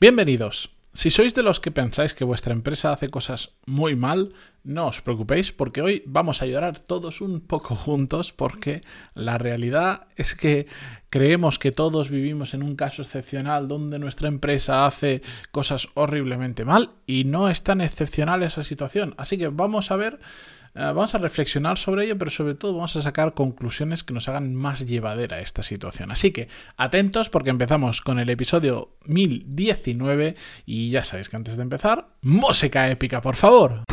Bienvenidos. Si sois de los que pensáis que vuestra empresa hace cosas muy mal, no os preocupéis porque hoy vamos a llorar todos un poco juntos porque la realidad es que creemos que todos vivimos en un caso excepcional donde nuestra empresa hace cosas horriblemente mal y no es tan excepcional esa situación. Así que vamos a ver eh, vamos a reflexionar sobre ello, pero sobre todo vamos a sacar conclusiones que nos hagan más llevadera esta situación. Así que atentos porque empezamos con el episodio 1019 y ya sabéis que antes de empezar, música épica, por favor.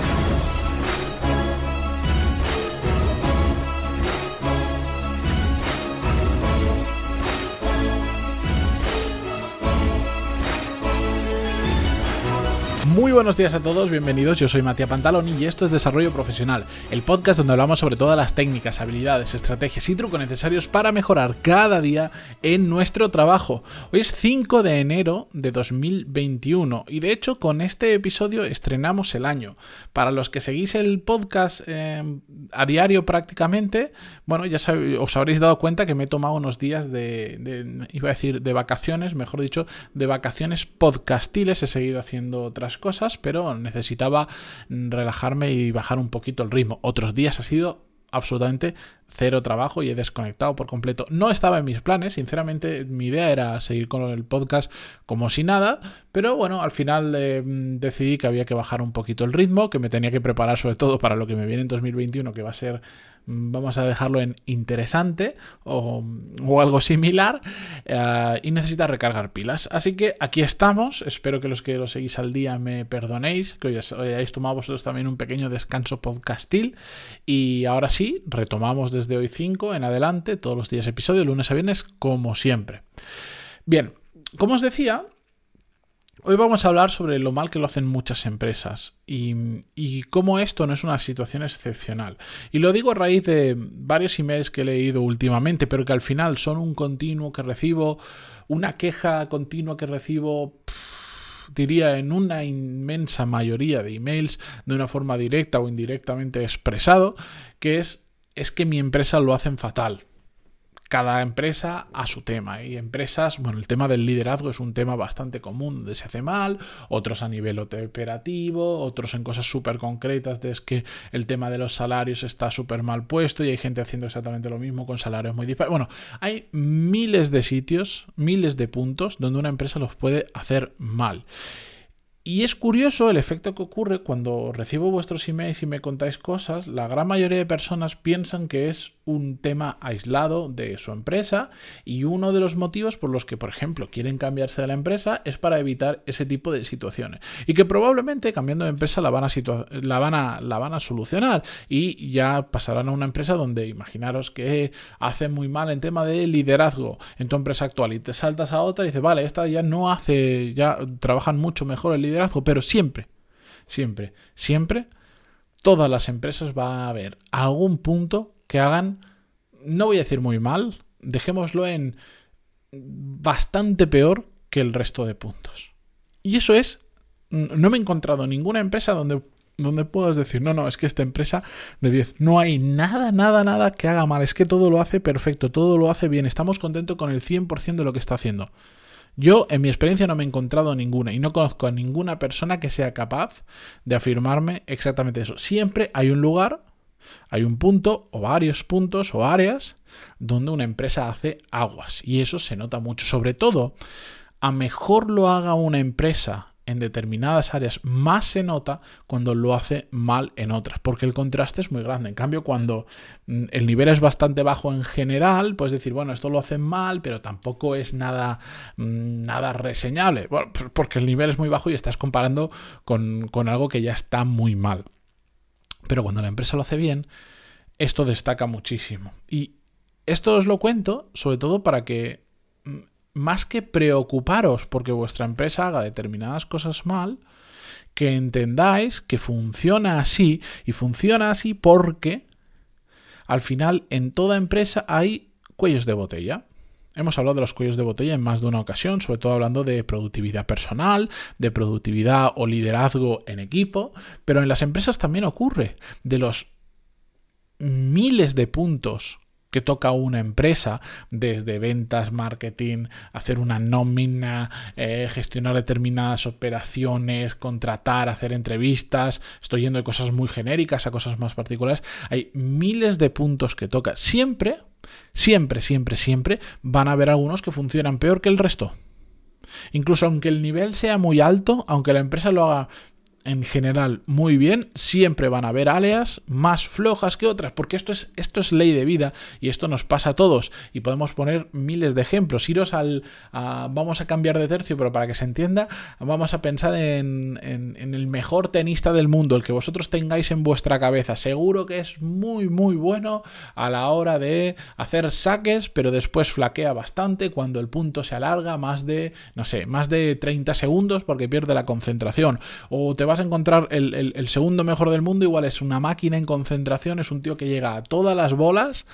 Muy buenos días a todos, bienvenidos. Yo soy Matías Pantalón y esto es Desarrollo Profesional, el podcast donde hablamos sobre todas las técnicas, habilidades, estrategias y trucos necesarios para mejorar cada día en nuestro trabajo. Hoy es 5 de enero de 2021 y de hecho con este episodio estrenamos el año. Para los que seguís el podcast eh, a diario prácticamente, bueno, ya os habréis dado cuenta que me he tomado unos días de, de, iba a decir, de vacaciones, mejor dicho, de vacaciones podcastiles. He seguido haciendo otras cosas cosas, pero necesitaba relajarme y bajar un poquito el ritmo. Otros días ha sido absolutamente cero trabajo y he desconectado por completo. No estaba en mis planes, sinceramente mi idea era seguir con el podcast como si nada, pero bueno, al final eh, decidí que había que bajar un poquito el ritmo, que me tenía que preparar sobre todo para lo que me viene en 2021, que va a ser vamos a dejarlo en interesante o, algo similar eh, y necesita recargar pilas. Así que aquí estamos, espero que los que lo seguís al día me perdonéis, que hoy hayáis tomado vosotros también un pequeño descanso podcastil y ahora sí, retomamos desde hoy 5 en adelante, todos los días episodio, lunes a viernes, como siempre. Bien, como os decía, Hoy vamos a hablar sobre lo mal que lo hacen muchas empresas y, cómo esto no es una situación excepcional. Y lo digo a raíz de varios emails que he leído últimamente, pero que al final son un continuo que recibo, una queja continua que recibo, diría en una inmensa mayoría de emails, de una forma directa o indirectamente expresado, que es, es que mi empresa lo hacen fatal cada empresa a su tema. Y empresas, bueno, el tema del liderazgo es un tema bastante común, donde se hace mal, otros a nivel operativo, otros en cosas súper concretas, de es que el tema de los salarios está súper mal puesto y hay gente haciendo exactamente lo mismo con salarios muy diferentes. Bueno, hay miles de sitios, miles de puntos donde una empresa los puede hacer mal. Y es curioso el efecto que ocurre cuando recibo vuestros emails y me contáis cosas. La gran mayoría de personas piensan que es un tema aislado de su empresa y uno de los motivos por los que, por ejemplo, quieren cambiarse de la empresa es para evitar ese tipo de situaciones. Y que probablemente cambiando de empresa la van a, la van a, la van a solucionar y ya pasarán a una empresa donde imaginaros que hace muy mal en tema de liderazgo en tu empresa actual y te saltas a otra y dices, vale, esta ya no hace, ya trabajan mucho mejor el liderazgo, pero siempre, siempre, siempre todas las empresas va a haber algún punto que hagan, no voy a decir muy mal, dejémoslo en bastante peor que el resto de puntos. Y eso es, no me he encontrado ninguna empresa donde, donde puedas decir, no, no, es que esta empresa de 10, no hay nada, nada, nada que haga mal, es que todo lo hace perfecto, todo lo hace bien, estamos contentos con el 100% de lo que está haciendo. Yo, en mi experiencia, no me he encontrado ninguna y no conozco a ninguna persona que sea capaz de afirmarme exactamente eso. Siempre hay un lugar hay un punto o varios puntos o áreas donde una empresa hace aguas y eso se nota mucho. Sobre todo, a mejor lo haga una empresa en determinadas áreas, más se nota cuando lo hace mal en otras, porque el contraste es muy grande. En cambio, cuando mm, el nivel es bastante bajo en general, puedes decir, bueno, esto lo hacen mal, pero tampoco es nada, mm, nada reseñable, porque el nivel es muy bajo y estás comparando con, con algo que ya está muy mal. Pero cuando la empresa lo hace bien, esto destaca muchísimo. Y esto os lo cuento sobre todo para que, mm, más que preocuparos porque vuestra empresa haga determinadas cosas mal, que entendáis que funciona así y funciona así porque al final en toda empresa hay cuellos de botella. Hemos hablado de los cuellos de botella en más de una ocasión, sobre todo hablando de productividad personal, de productividad o liderazgo en equipo, pero en las empresas también ocurre. De los miles de puntos que toca una empresa, desde ventas, marketing, hacer una nómina, eh, gestionar determinadas operaciones, contratar, hacer entrevistas, estoy yendo de cosas muy genéricas a cosas más particulares, hay miles de puntos que toca. Siempre, siempre, siempre, siempre van a haber algunos que funcionan peor que el resto. Incluso aunque el nivel sea muy alto, aunque la empresa lo haga en general muy bien, siempre van a haber áreas más flojas que otras, porque esto es, esto es ley de vida y esto nos pasa a todos y podemos poner miles de ejemplos. Iros al... vamos a cambiar de tercio, pero para que se entienda, vamos a pensar en, en, el mejor tenista del mundo, el que vosotros tengáis en vuestra cabeza. Seguro que es muy, muy bueno a la hora de hacer saques, pero después flaquea bastante cuando el punto se alarga más de, no sé, más de 30 segundos porque pierde la concentración. O te vas a encontrar el, segundo mejor del mundo, igual es una máquina en concentración, es un tío que llega a todas las bolas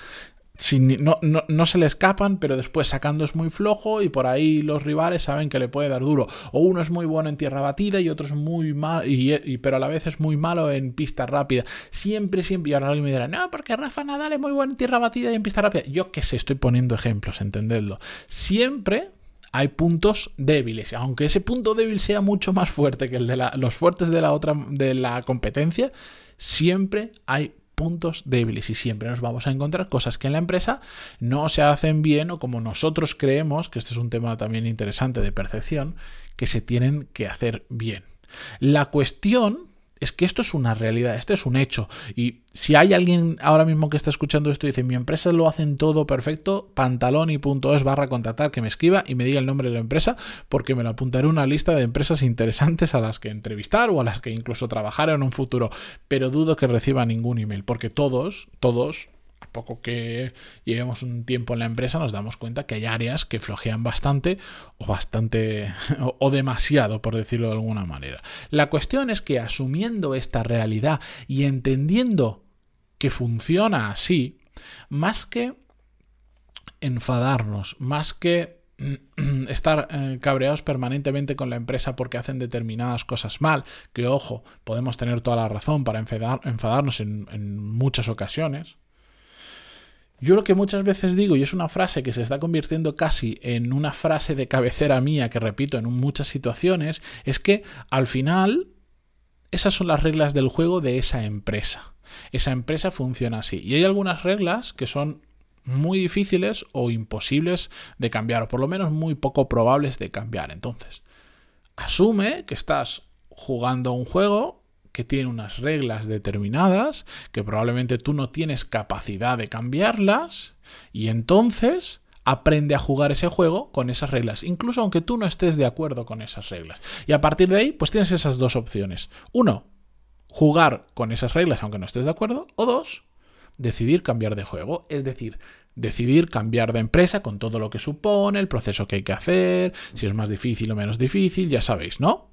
sin, no, no, se le escapan, pero después sacando es muy flojo y por ahí los rivales saben que le puede dar duro. O uno es muy bueno en tierra batida y otro es muy malo, y, pero a la vez es muy malo en pista rápida. Siempre, siempre. Y ahora alguien me dirá, no, porque Rafa Nadal es muy bueno en tierra batida y en pista rápida. Yo que sé, estoy poniendo ejemplos, entendedlo. Siempre hay puntos débiles. Aunque ese punto débil sea mucho más fuerte que el de los fuertes de la otra de la competencia, siempre hay puntos débiles y siempre nos vamos a encontrar cosas que en la empresa no se hacen bien o como nosotros creemos, que este es un tema también interesante de percepción, que se tienen que hacer bien. La cuestión es que esto es una realidad, esto es un hecho. Y si hay alguien ahora mismo que está escuchando esto y dice, mi empresa lo hacen todo perfecto, pantalón y es barra contactar, que me escriba y me diga el nombre de la empresa, porque me lo apuntaré una lista de empresas interesantes a las que entrevistar o a las que incluso trabajar en un futuro. Pero dudo que reciba ningún email, porque todos, todos, a poco que llevemos un tiempo en la empresa nos damos cuenta que hay áreas que flojean bastante o bastante o, demasiado, por decirlo de alguna manera. La cuestión es que asumiendo esta realidad y entendiendo que funciona así, más que enfadarnos, más que estar eh, cabreados permanentemente con la empresa porque hacen determinadas cosas mal, que ojo, podemos tener toda la razón para enfadarnos en muchas ocasiones, yo lo que muchas veces digo, y es una frase que se está convirtiendo casi en una frase de cabecera mía que repito en muchas situaciones, es que al final esas son las reglas del juego de esa empresa. Esa empresa funciona así. Y hay algunas reglas que son muy difíciles o imposibles de cambiar, o por lo menos muy poco probables de cambiar. Entonces, asume que estás jugando un juego que tiene unas reglas determinadas, que probablemente tú no tienes capacidad de cambiarlas, y entonces aprende a jugar ese juego con esas reglas, incluso aunque tú no estés de acuerdo con esas reglas. Y a partir de ahí, pues tienes esas dos opciones. Uno, jugar con esas reglas aunque no estés de acuerdo, o dos, decidir cambiar de juego, es decir, decidir cambiar de empresa con todo lo que supone, el proceso que hay que hacer, si es más difícil o menos difícil, ya sabéis, ¿no?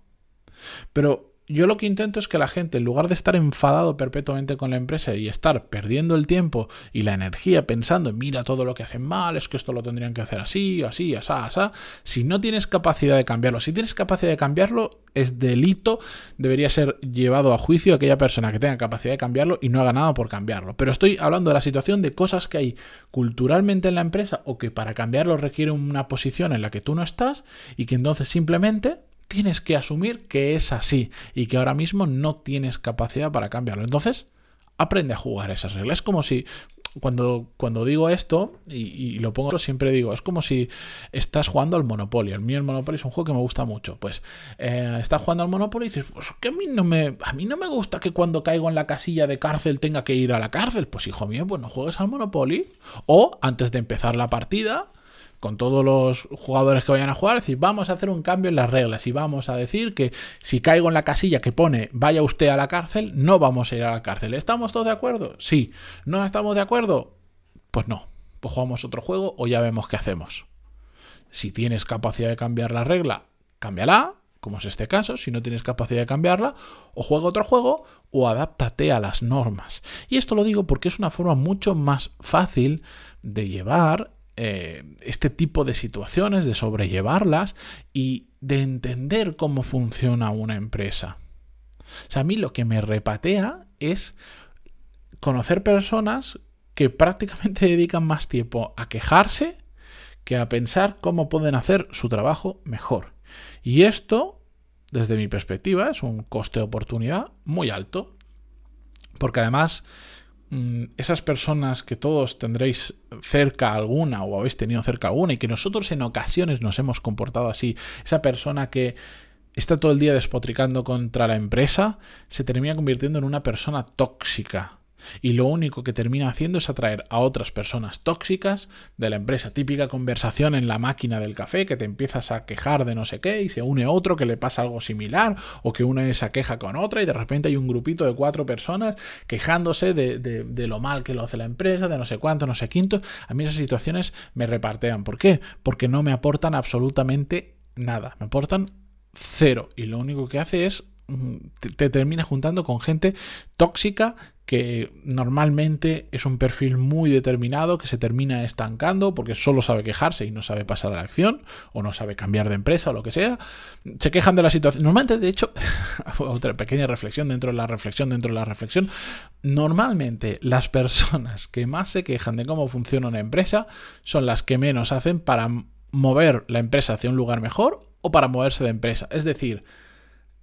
Pero yo lo que intento es que la gente, en lugar de estar enfadado perpetuamente con la empresa y estar perdiendo el tiempo y la energía pensando, mira todo lo que hacen mal, es que esto lo tendrían que hacer así, así, así, así, si no tienes capacidad de cambiarlo, si tienes capacidad de cambiarlo, es delito, debería ser llevado a juicio aquella persona que tenga capacidad de cambiarlo y no haga nada por cambiarlo. Pero estoy hablando de la situación de cosas que hay culturalmente en la empresa o que para cambiarlo requiere una posición en la que tú no estás y que entonces simplemente tienes que asumir que es así y que ahora mismo no tienes capacidad para cambiarlo. Entonces, aprende a jugar esas reglas. Es como si cuando, cuando digo esto, y, lo pongo siempre digo, es como si estás jugando al Monopoly. El mío el Monopoly es un juego que me gusta mucho. Pues eh, estás jugando al Monopoly y dices, pues que a mí no me. A mí no me gusta que cuando caigo en la casilla de cárcel tenga que ir a la cárcel. Pues hijo mío, pues no juegues al Monopoly. O antes de empezar la partida, con todos los jugadores que vayan a jugar, decir, vamos a hacer un cambio en las reglas y vamos a decir que si caigo en la casilla que pone vaya usted a la cárcel, no vamos a ir a la cárcel. ¿Estamos todos de acuerdo? Sí. ¿No estamos de acuerdo? Pues no. Pues jugamos otro juego o ya vemos qué hacemos. Si tienes capacidad de cambiar la regla, cámbiala, como es este caso, si no tienes capacidad de cambiarla, o juega otro juego o adáptate a las normas. Y esto lo digo porque es una forma mucho más fácil de llevar eh, este tipo de situaciones, de sobrellevarlas y de entender cómo funciona una empresa. O sea, a mí lo que me repatea es conocer personas que prácticamente dedican más tiempo a quejarse que a pensar cómo pueden hacer su trabajo mejor. Y esto, desde mi perspectiva, es un coste de oportunidad muy alto. Porque además, esas personas que todos tendréis cerca alguna o habéis tenido cerca alguna y que nosotros en ocasiones nos hemos comportado así, esa persona que está todo el día despotricando contra la empresa, se termina convirtiendo en una persona tóxica y lo único que termina haciendo es atraer a otras personas tóxicas de la empresa. Típica conversación en la máquina del café que te empiezas a quejar de no sé qué y se une otro que le pasa algo similar o que une esa queja con otra y de repente hay un grupito de cuatro personas quejándose de, de lo mal que lo hace la empresa, de no sé cuánto, no sé quinto. A mí esas situaciones me repartean. ¿Por qué? Porque no me aportan absolutamente nada. Me aportan cero. Y lo único que hace es mm, te, termina juntando con gente tóxica que normalmente es un perfil muy determinado que se termina estancando porque solo sabe quejarse y no sabe pasar a la acción o no sabe cambiar de empresa o lo que sea. Se quejan de la situación. Normalmente, de hecho, otra pequeña reflexión dentro de la reflexión, dentro de la reflexión. Normalmente las personas que más se quejan de cómo funciona una empresa son las que menos hacen para mover la empresa hacia un lugar mejor o para moverse de empresa. Es decir,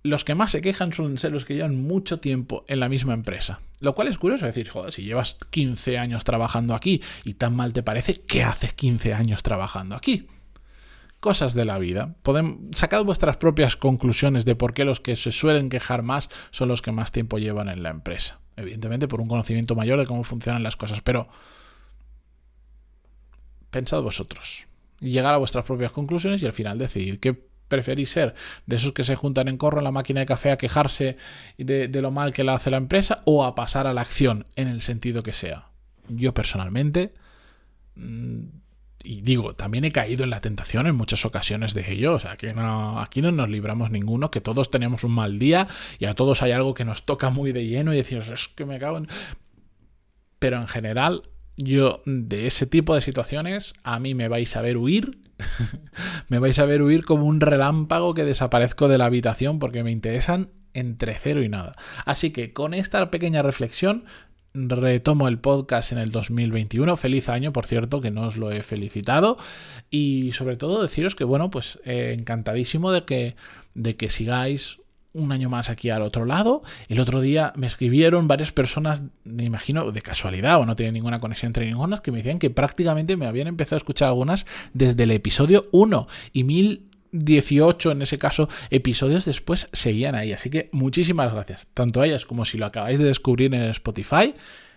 los que más se quejan suelen ser los que llevan mucho tiempo en la misma empresa. Lo cual es curioso decir, joder, si llevas 15 años trabajando aquí y tan mal te parece, ¿qué haces 15 años trabajando aquí? Cosas de la vida. Pueden sacad vuestras propias conclusiones de por qué los que se suelen quejar más son los que más tiempo llevan en la empresa. Evidentemente por un conocimiento mayor de cómo funcionan las cosas, pero pensad vosotros llegar a vuestras propias conclusiones y al final decidir qué preferís ser de esos que se juntan en corro en la máquina de café a quejarse de, lo mal que la hace la empresa o a pasar a la acción en el sentido que sea. Yo personalmente, mm, y digo, también he caído en la tentación en muchas ocasiones de ello, o sea, que no, aquí no nos libramos ninguno, que todos tenemos un mal día y a todos hay algo que nos toca muy de lleno y decimos, es que me cago. Pero en general yo de ese tipo de situaciones a mí me vais a ver huir. me vais a ver huir como un relámpago que desaparezco de la habitación porque me interesan entre cero y nada. Así que con esta pequeña reflexión retomo el podcast en el 2021. Feliz año, por cierto, que no os lo he felicitado. Y sobre todo deciros que, bueno, pues eh, encantadísimo de que, de que sigáis un año más aquí al otro lado. El otro día me escribieron varias personas, me imagino de casualidad o no tienen ninguna conexión entre ninguna, que me decían que prácticamente me habían empezado a escuchar algunas desde el episodio 1 y 1018 en ese caso episodios después seguían ahí. Así que muchísimas gracias, tanto a ellas como si lo acabáis de descubrir en Spotify.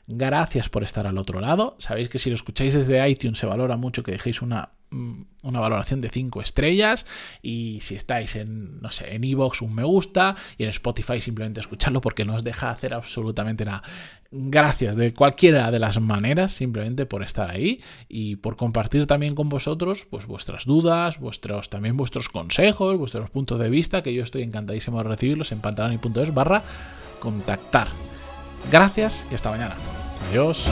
Gracias por estar al otro lado. Sabéis que si lo escucháis desde iTunes se valora mucho que dejéis una, una valoración de 5 estrellas. Y si estáis en, no sé, en Evox, un me gusta. Y en Spotify simplemente escucharlo porque no os deja hacer absolutamente nada. Gracias de cualquiera de las maneras, simplemente por estar ahí y por compartir también con vosotros pues vuestras dudas, vuestros también vuestros consejos, vuestros puntos de vista, que yo estoy encantadísimo de recibirlos en pantaloni.es barra contactar. Gracias y hasta mañana. Adiós.